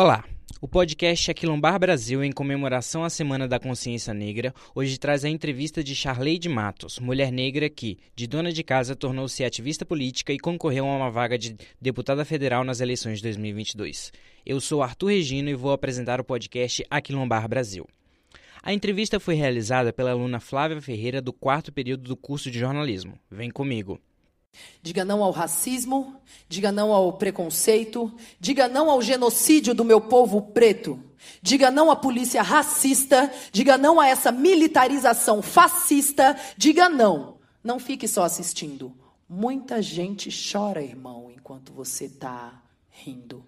Olá! O podcast Aquilombar Brasil, em comemoração à Semana da Consciência Negra, hoje traz a entrevista de Charleide Matos, mulher negra que, de dona de casa, tornou-se ativista política e concorreu a uma vaga de deputada federal nas eleições de 2022. Eu sou Arthur Regino e vou apresentar o podcast Aquilombar Brasil. A entrevista foi realizada pela aluna Flávia Ferreira do quarto período do curso de jornalismo. Vem comigo! Diga não ao racismo, diga não ao preconceito, diga não ao genocídio do meu povo preto. Diga não à polícia racista, diga não a essa militarização fascista, diga não. Não fique só assistindo. Muita gente chora, irmão, enquanto você está rindo.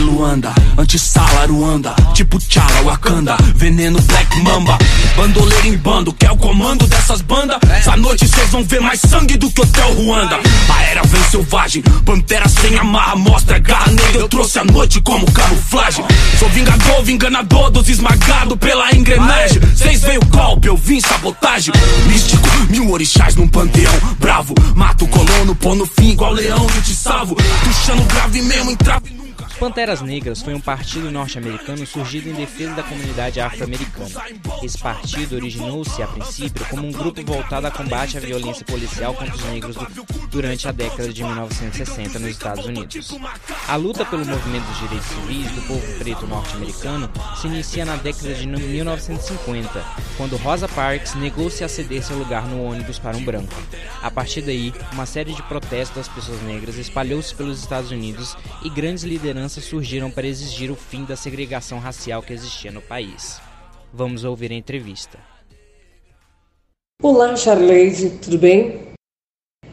Luanda, antissala Ruanda Tipo Tchala, Wakanda, veneno Black Mamba. Bandoleiro em bando, quer o comando dessas bandas? Essa noite cês vão ver mais sangue do que Hotel Ruanda. A era vem selvagem, pantera sem amarra Mostra garra negra, eu trouxe a noite como camuflagem. Sou vingador, vinganador dos esmagados pela engrenagem. Cês veio golpe, eu vim sabotagem. Místico, mil orixás num panteão Bravo, mato o colono, pô no fim igual leão e te salvo. Puxando grave mesmo, entrave Panteras Negras foi um partido norte-americano surgido em defesa da comunidade afro-americana. Esse partido originou-se, a princípio, como um grupo voltado a combate à violência policial contra os negros durante a década de 1960 nos Estados Unidos. A luta pelo movimento dos direitos civis do povo preto norte-americano se inicia na década de 1950, quando Rosa Parks negou-se a ceder seu lugar no ônibus para um branco. A partir daí, uma série de protestos das pessoas negras espalhou-se pelos Estados Unidos e grandes lideranças surgiram para exigir o fim da segregação racial que existia no país. Vamos ouvir a entrevista. Olá, Charleide, tudo bem?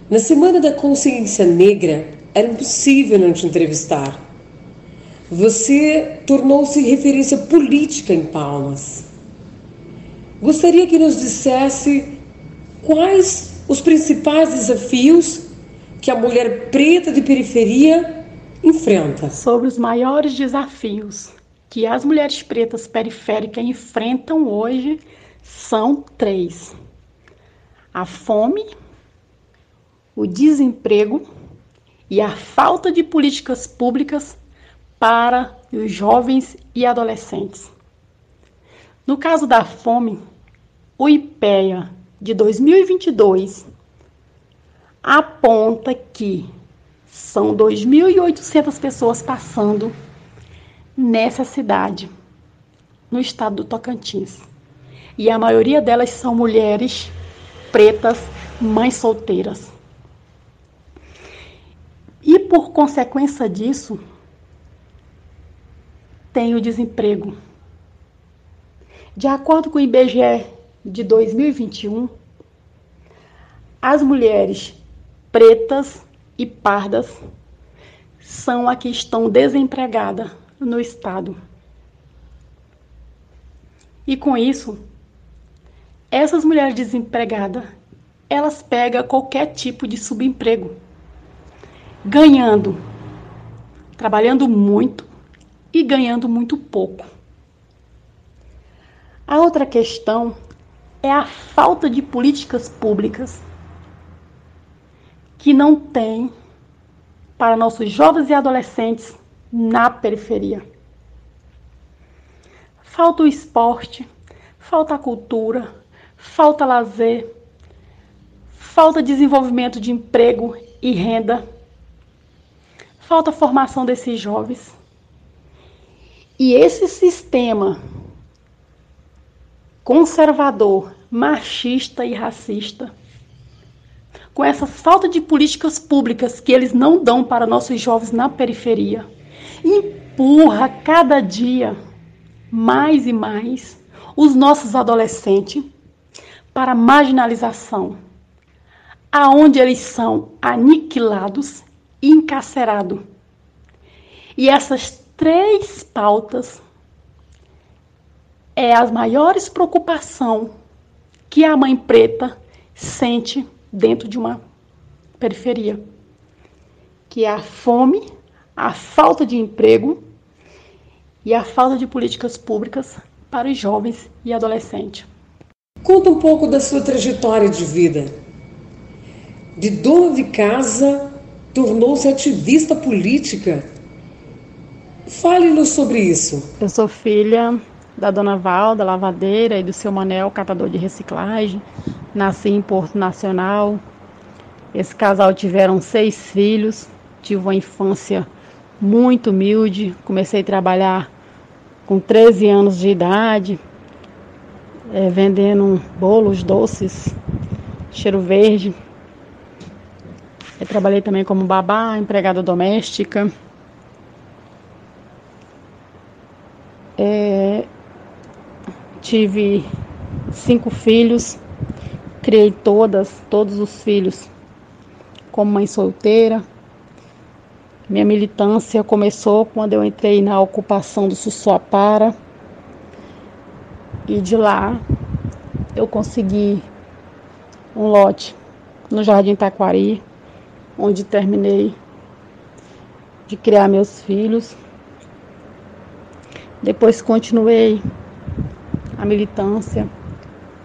Na Semana da Consciência Negra, era impossível não te entrevistar. Você tornou-se referência política em Palmas. Gostaria que nos dissesse quais os principais desafios que a mulher preta de periferia enfrenta. Sobre os maiores desafios que as mulheres pretas periféricas enfrentam hoje são três: a fome, o desemprego e a falta de políticas públicas para os jovens e adolescentes. No caso da fome, o IPEA de 2022 aponta que são 2.800 pessoas passando nessa cidade, no estado do Tocantins. E a maioria delas são mulheres pretas, mães solteiras. E por consequência disso, tem o desemprego. De acordo com o IBGE de 2021, as mulheres pretas e pardas são a que estão desempregadas no Estado. E com isso, essas mulheres desempregadas, elas pegam qualquer tipo de subemprego, ganhando, trabalhando muito e ganhando muito pouco. A outra questão é a falta de políticas públicas que não tem para nossos jovens e adolescentes na periferia. Falta o esporte, falta a cultura, falta lazer, falta desenvolvimento de emprego e renda, falta formação desses jovens. E esse sistema conservador, machista e racista com essa falta de políticas públicas que eles não dão para nossos jovens na periferia, empurra cada dia mais e mais os nossos adolescentes para a marginalização, aonde eles são aniquilados e encarcerados. E essas três pautas é as maiores preocupação que a mãe preta sente dentro de uma periferia, que é a fome, a falta de emprego e a falta de políticas públicas para os jovens e adolescentes. Conta um pouco da sua trajetória de vida. De dona de casa, tornou-se ativista política. Fale-nos sobre isso. Eu sou filha da dona Valda, lavadeira, e do seu Manel, catador de reciclagem. Nasci em Porto Nacional. Esse casal tiveram seis filhos. Tive uma infância muito humilde. Comecei a trabalhar com 13 anos de idade, é, vendendo bolos, doces, cheiro verde. Eu trabalhei também como babá, empregada doméstica. É, tive cinco filhos, criei todas, todos os filhos como mãe solteira. Minha militância começou quando eu entrei na ocupação do Sussuapara. E de lá eu consegui um lote no Jardim Taquari, onde terminei de criar meus filhos. Depois continuei a militância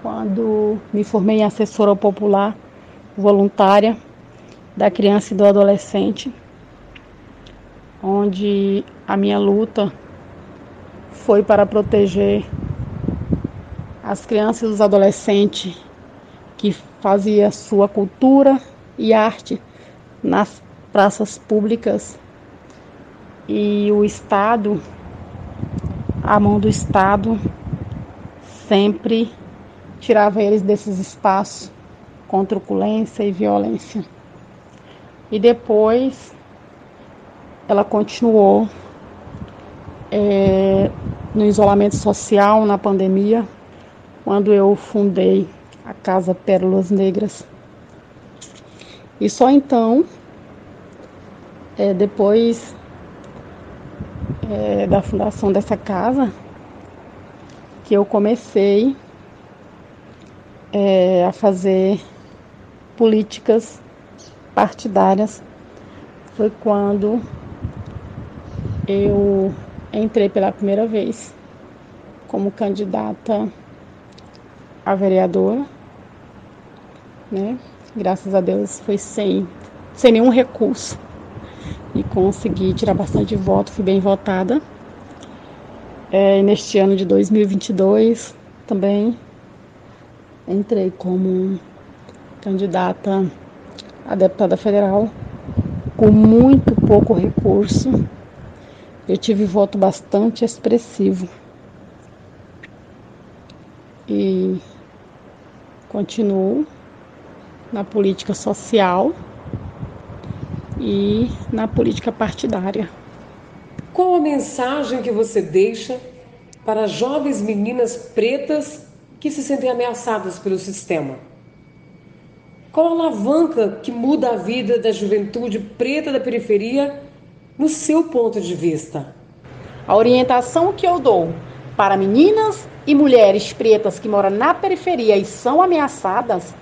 quando me formei em assessora popular voluntária da criança e do adolescente, onde a minha luta foi para proteger as crianças e os adolescentes que fazia sua cultura e arte nas praças públicas. E o Estado, a mão do Estado, sempre tirava eles desses espaços com truculência e violência. E depois ela continuou é, no isolamento social, na pandemia, quando eu fundei a Casa Pérolas Negras. E só então, é, depois é, da fundação dessa casa, que eu comecei é, a fazer políticas partidárias foi quando eu entrei pela primeira vez como candidata a vereadora, né? Graças a Deus foi sem, sem nenhum recurso e consegui tirar bastante voto, fui bem votada. É, neste ano de 2022 também entrei como candidata a deputada federal com muito pouco recurso. Eu tive voto bastante expressivo. E continuo na política social e na política partidária. Qual a mensagem que você deixa para jovens meninas pretas que se sentem ameaçadas pelo sistema? Qual a alavanca que muda a vida da juventude preta da periferia no seu ponto de vista? A orientação que eu dou para meninas e mulheres pretas que moram na periferia e são ameaçadas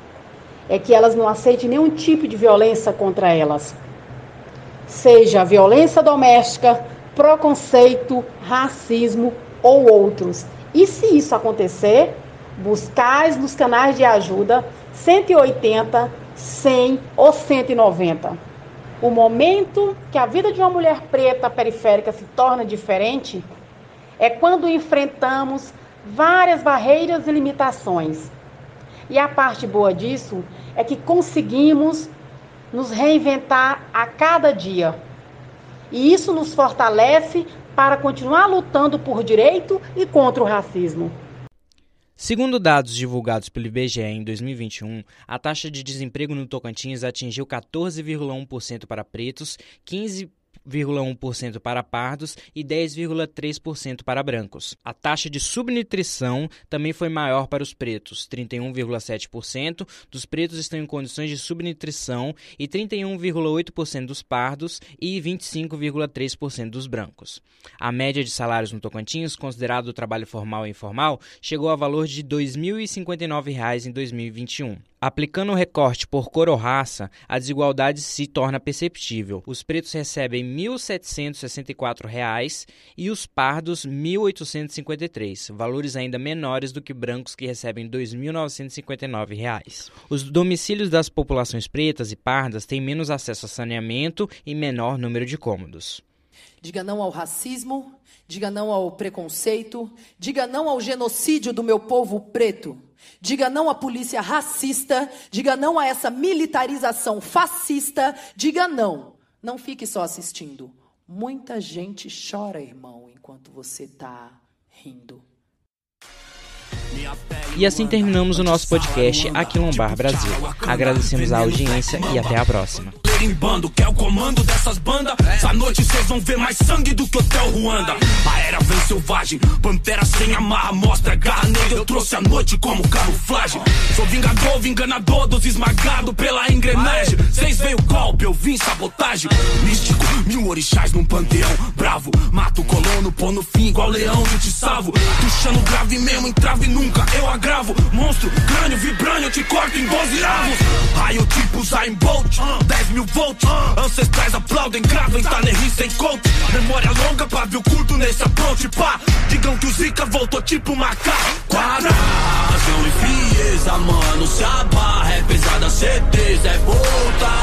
é que elas não aceitem nenhum tipo de violência contra elas. Seja violência doméstica, preconceito, racismo ou outros. E se isso acontecer, buscais nos canais de ajuda 180, 100 ou 190. O momento que a vida de uma mulher preta periférica se torna diferente é quando enfrentamos várias barreiras e limitações. E a parte boa disso é que conseguimos nos reinventar a cada dia. E isso nos fortalece para continuar lutando por direito e contra o racismo. Segundo dados divulgados pelo IBGE em 2021, a taxa de desemprego no Tocantins atingiu 14,1% para pretos, 15 10,1% para pardos e 10,3% para brancos. A taxa de subnutrição também foi maior para os pretos, 31,7% dos pretos estão em condições de subnutrição e 31,8% dos pardos e 25,3% dos brancos. A média de salários no Tocantins, considerado o trabalho formal e informal, chegou a valor de R$ 2.059 em 2021. Aplicando o recorte por cor ou raça, a desigualdade se torna perceptível. Os pretos recebem R$ 1.764 e os pardos R$ 1.853, valores ainda menores do que brancos que recebem R$ 2.959. Os domicílios das populações pretas e pardas têm menos acesso a saneamento e menor número de cômodos. Diga não ao racismo, diga não ao preconceito, diga não ao genocídio do meu povo preto. Diga não à polícia racista, diga não a essa militarização fascista, diga não. Não fique só assistindo. Muita gente chora, irmão, enquanto você está rindo. E assim terminamos o nosso podcast Aquilombar Brasil. Agradecemos a audiência e até a próxima em bando, quer o comando dessas bandas? Essa noite vocês vão ver mais sangue do que Hotel Ruanda. A era vem selvagem, pantera sem amarra, mostra garra negra. Eu trouxe a noite como camuflagem. Sou vingador, vinganador dos esmagados pela engrenagem. Cês veio golpe, eu vim sabotagem. Místico, mil orixás num panteão. Bravo, mato colono, pô no fim igual leão, eu te salvo. Puxando grave mesmo, entrave nunca, eu agravo. Monstro, crânio, vibrânio, eu te corto em 12 avos. Raio tipo Zayn Bolt, 10 mil volts. Ancestrais aplaudem, gravem, tá nem sem coach. Memória longa, pavio curto nesse approach, pá. Digam que o Zika voltou tipo macaco. Quadração e frieza, mano. Se a barra é pesada, certeza é voltar.